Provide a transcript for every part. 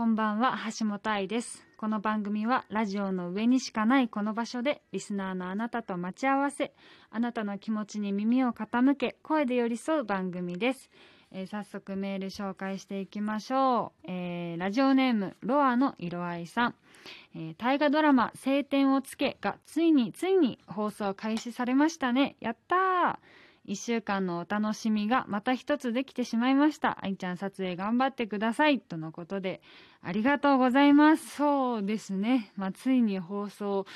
こんばんは、橋本愛です。この番組はラジオの上にしかないこの場所でリスナーのあなたと待ち合わせ、あなたの気持ちに耳を傾け、声で寄り添う番組です。えー早速メール紹介していきましょう。えーラジオネーム、ロアの色合いさん。えー大河ドラマ、晴天をつけがついについに放送開始されましたね。やったー一週間のお楽しみがまた一つできてしまいました。愛ちゃん撮影頑張ってください。とのことで、ありがとうございます。そうですね。まあ、ついに放送。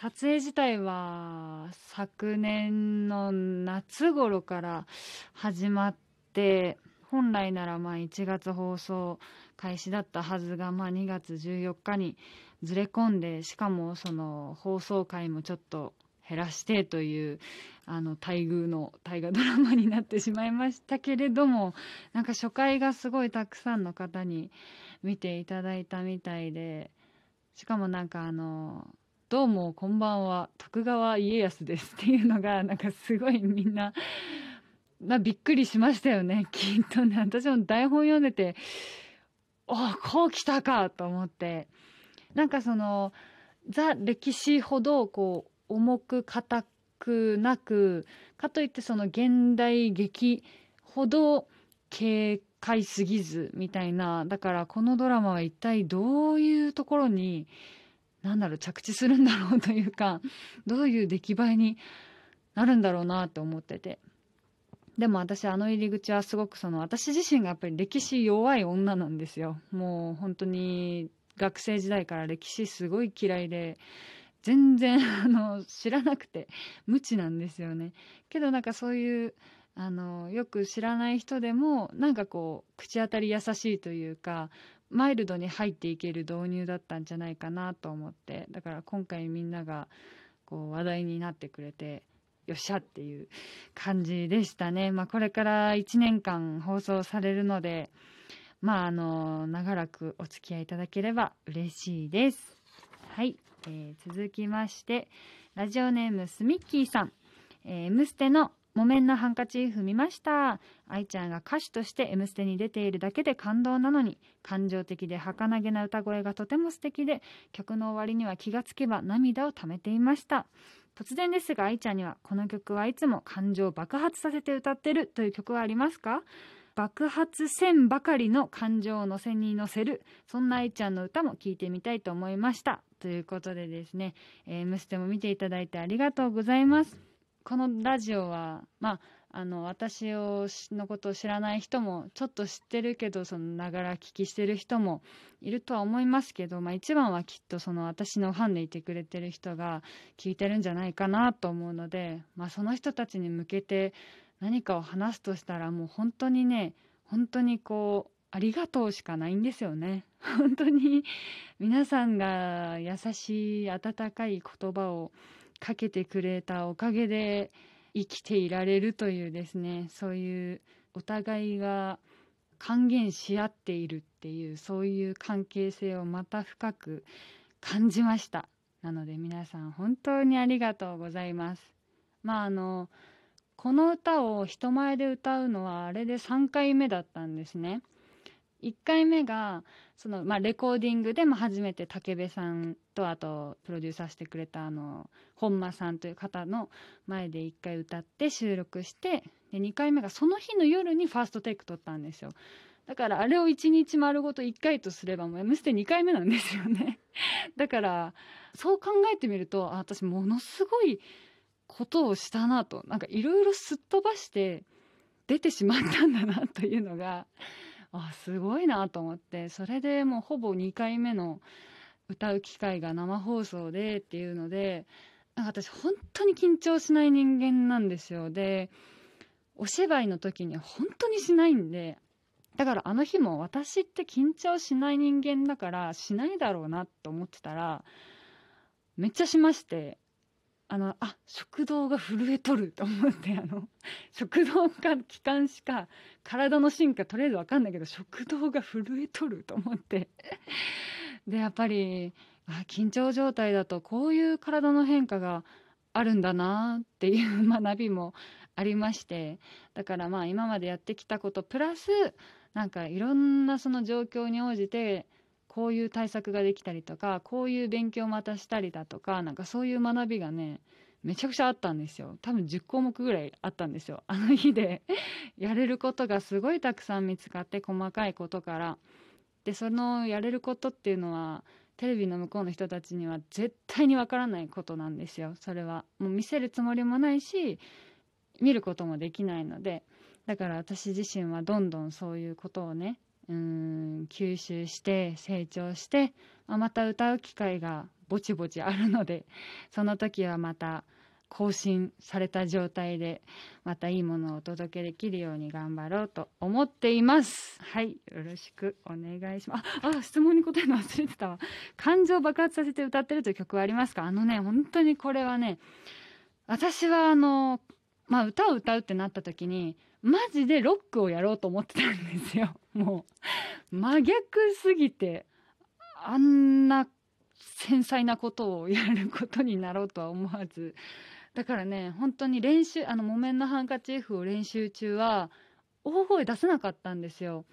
撮影自体は昨年の夏頃から始まって、本来ならまあ1月放送開始だったはずが、まあ2月14日にずれ込んで、しかもその放送回もちょっと減らしてという、あの、待遇の大河ドラマになってしまいましたけれども、なんか初回がすごいたくさんの方に見ていただいたみたいで、しかもなんかあの、どうもこんばんは、徳川家康ですっていうのが、なんかすごいみんな、まびっくりしましたよね、きっとね。私も台本読んでて、あこう来たかと思って。なんかその、ザ・歴史ほどこう、重く硬くなく、かといってその現代劇ほど軽快すぎずみたいな。だからこのドラマは一体どういうところに、なんだろう、着地するんだろうというか、どういう出来栄えになるんだろうなって思ってて。でも私あの入り口はすごくその私自身がやっぱり歴史弱い女なんですよ。もう本当に学生時代から歴史すごい嫌いで、全然あの知らなくて無知なんですよね。けどなんかそういうあのよく知らない人でもなんかこう口当たり優しいというかマイルドに入っていける導入だったんじゃないかなと思ってだから今回みんながこう話題になってくれてよっしゃっていう感じでしたね。まあこれから1年間放送されるのでまああの長らくお付き合いいただければ嬉しいです。はい、えー続きましてラジオネームスミッキーさん「えー M ステ」の「木綿のハンカチーフ見ました。愛ちゃんが歌手として「M ステ」に出ているだけで感動なのに感情的で儚げな歌声がとても素敵で曲の終わりには気がつけば涙をためていました。突然ですが愛ちゃんにはこの曲はいつも感情を爆発させて歌ってるという曲はありますか？爆発せんばかりの感情を乗せに乗せるそんな愛ちゃんの歌も聴いてみたいと思いました。ということでですね「えー、M ステ」も見ていただいてありがとうございます。このラジオはまああの私をのことを知らない人もちょっと知ってるけどそのながら聞きしてる人もいるとは思いますけど、まあ、一番はきっとその私のファンでいてくれてる人が聞いてるんじゃないかなと思うので、まあ、その人たちに向けて何かを話すとしたらもう本当にね本当にこうありがとうしかないんですよね。本当に皆さんが優しい温かい言葉をかけてくれたおかげで生きていられるというですねそういうお互いが還元し合っているっていうそういう関係性をまた深く感じましたなので皆さん本当にありがとうございますまああのこの歌を人前で歌うのはあれで3回目だったんですね。1回目がその、まあ、レコーディングでも初めて武部さんとあとプロデューサーしてくれたあの本間さんという方の前で1回歌って収録してで2回目がその日の夜にファーストテイク撮ったんですよ。だからあれを1日丸ごと1回とすればもう「M ステ」2回目なんですよね。だからそう考えてみるとあ私ものすごいことをしたなと。なんかいろいろすっ飛ばして出てしまったんだなというのがあすごいなと思って。それでもうほぼ2回目の歌う機会が生放送でっていうのでなんか私本当に緊張しない人間なんですよ。でお芝居の時に本当にしないんでだからあの日も私って緊張しない人間だからしないだろうなと思ってたらめっちゃしまして。あのあ食道が震えとると思ってあの食道か気管支か体の進化とりあえず分かんないけど食道が震えとると思って。でやっぱりあ緊張状態だとこういう体の変化があるんだなっていう 学びもありまして。だからまあ今までやってきたことプラスなんかいろんなその状況に応じてこういう対策ができたりとかこういう勉強またしたりだとかなんかそういう学びがねめちゃくちゃあったんですよ。多分10項目ぐらいあったんですよ。あの日で。やれることがすごいたくさん見つかって細かいことから。でそのやれることっていうのはテレビの向こうの人たちには絶対にわからないことなんですよ。それは。もう見せるつもりもないし見ることもできないので。だから私自身はどんどんそういうことをねうん吸収して成長して、まあ、また歌う機会がぼちぼちあるのでその時はまた更新された状態でまたいいものをお届けできるように頑張ろうと思っています。はいよろしくお願いします。ああ質問に答えるの忘れてたわ。感情爆発させて歌ってるという曲はありますか？あのね本当にこれはね私はあのまあ歌を歌うってなった時にマジでロックをやろうと思ってたんですよ。もう真逆すぎてあんな繊細なことをやることになろうとは思わず。だからね本当に練習あの木綿のハンカチーフを練習中は大声出せなかったんですよ。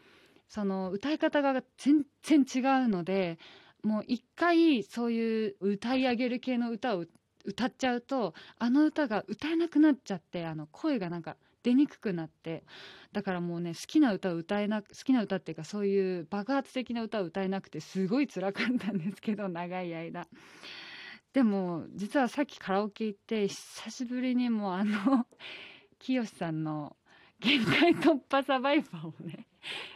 その歌い方が全然違うのでもう一回そういう歌い上げる系の歌を歌っちゃうとあの歌が歌えなくなっちゃってあの声がなんか出にくくなってだからもうね好きな歌を歌えな好きな歌っていうかそういう爆発的な歌を歌えなくてすごい辛かったんですけど長い間。でも実はさっきカラオケ行って久しぶりにもうあの清さんの「限界突破サバイバー」をね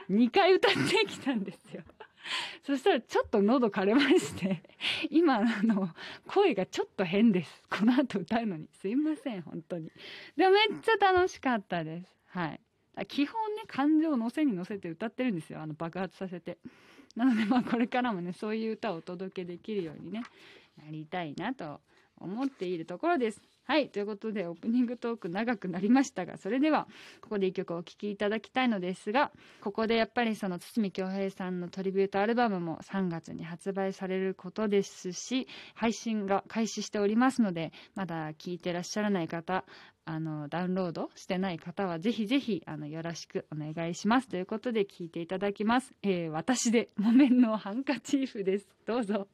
2回歌ってきたんですよ。そしたらちょっと喉枯れまして 今あの声がちょっと変です。この後歌うのに。すいません本当に。でもめっちゃ楽しかったです。はい。基本ね感情を乗せに乗せて歌ってるんですよ。あの爆発させて。なのでまあこれからもねそういう歌をお届けできるようにねなりたいなと思っているところです。はい。ということでオープニングトーク長くなりましたがそれではここで1曲お聴きいただきたいのですがここでやっぱりその堤恭平さんのトリビュートアルバムも3月に発売されることですし配信が開始しておりますのでまだ聴いてらっしゃらない方あのダウンロードしてない方はぜひぜひあのよろしくお願いします。ということで聴いていただきます、えー、私で木綿のハンカチーフです。どうぞ。